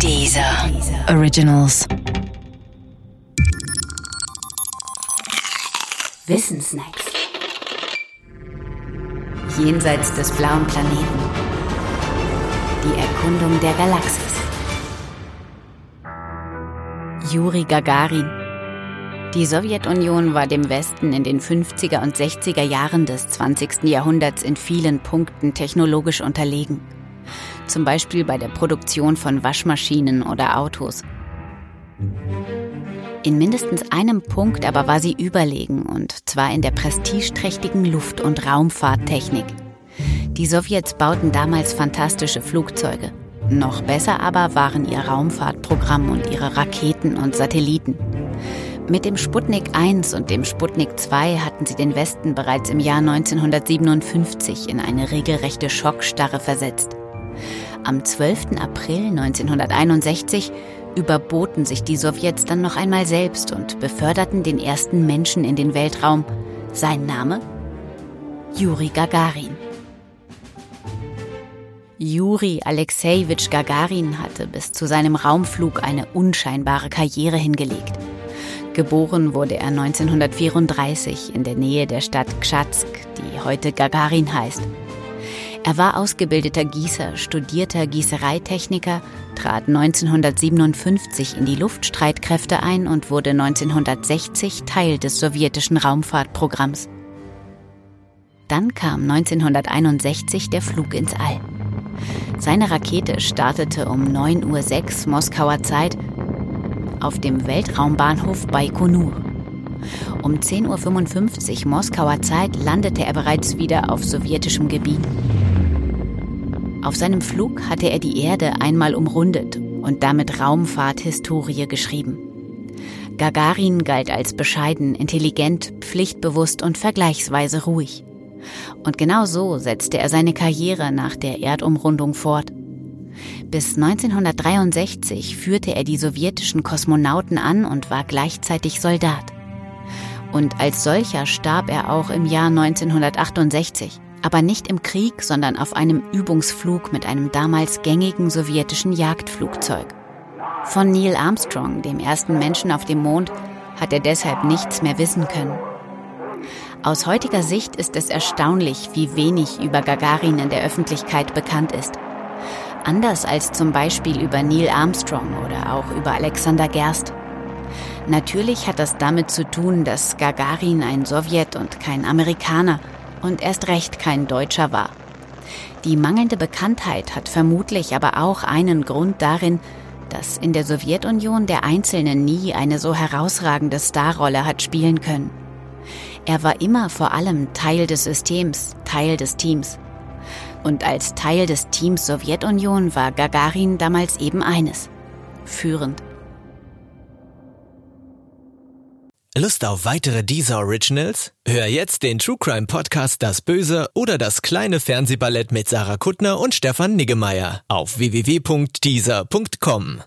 Dieser Originals. Wissensnacks. Jenseits des blauen Planeten. Die Erkundung der Galaxis. Juri Gagarin. Die Sowjetunion war dem Westen in den 50er und 60er Jahren des 20. Jahrhunderts in vielen Punkten technologisch unterlegen. Zum Beispiel bei der Produktion von Waschmaschinen oder Autos. In mindestens einem Punkt aber war sie überlegen, und zwar in der prestigeträchtigen Luft- und Raumfahrttechnik. Die Sowjets bauten damals fantastische Flugzeuge. Noch besser aber waren ihr Raumfahrtprogramm und ihre Raketen und Satelliten. Mit dem Sputnik 1 und dem Sputnik 2 hatten sie den Westen bereits im Jahr 1957 in eine regelrechte Schockstarre versetzt. Am 12. April 1961 überboten sich die Sowjets dann noch einmal selbst und beförderten den ersten Menschen in den Weltraum. Sein Name? Juri Gagarin. Juri Alexejewitsch Gagarin hatte bis zu seinem Raumflug eine unscheinbare Karriere hingelegt. Geboren wurde er 1934 in der Nähe der Stadt Kschatzk, die heute Gagarin heißt. Er war ausgebildeter Gießer, studierter Gießereitechniker, trat 1957 in die Luftstreitkräfte ein und wurde 1960 Teil des sowjetischen Raumfahrtprogramms. Dann kam 1961 der Flug ins All. Seine Rakete startete um 9.06 Uhr Moskauer Zeit auf dem Weltraumbahnhof Baikonur. Um 10.55 Uhr Moskauer Zeit landete er bereits wieder auf sowjetischem Gebiet. Auf seinem Flug hatte er die Erde einmal umrundet und damit Raumfahrthistorie geschrieben. Gagarin galt als bescheiden, intelligent, pflichtbewusst und vergleichsweise ruhig. Und genau so setzte er seine Karriere nach der Erdumrundung fort. Bis 1963 führte er die sowjetischen Kosmonauten an und war gleichzeitig Soldat. Und als solcher starb er auch im Jahr 1968 aber nicht im Krieg, sondern auf einem Übungsflug mit einem damals gängigen sowjetischen Jagdflugzeug. Von Neil Armstrong, dem ersten Menschen auf dem Mond, hat er deshalb nichts mehr wissen können. Aus heutiger Sicht ist es erstaunlich, wie wenig über Gagarin in der Öffentlichkeit bekannt ist. Anders als zum Beispiel über Neil Armstrong oder auch über Alexander Gerst. Natürlich hat das damit zu tun, dass Gagarin ein Sowjet und kein Amerikaner und erst recht kein Deutscher war. Die mangelnde Bekanntheit hat vermutlich aber auch einen Grund darin, dass in der Sowjetunion der Einzelne nie eine so herausragende Starrolle hat spielen können. Er war immer vor allem Teil des Systems, Teil des Teams. Und als Teil des Teams Sowjetunion war Gagarin damals eben eines, führend. Lust auf weitere Deezer Originals? Hör jetzt den True Crime Podcast Das Böse oder das kleine Fernsehballett mit Sarah Kuttner und Stefan Niggemeier auf www.deezer.com.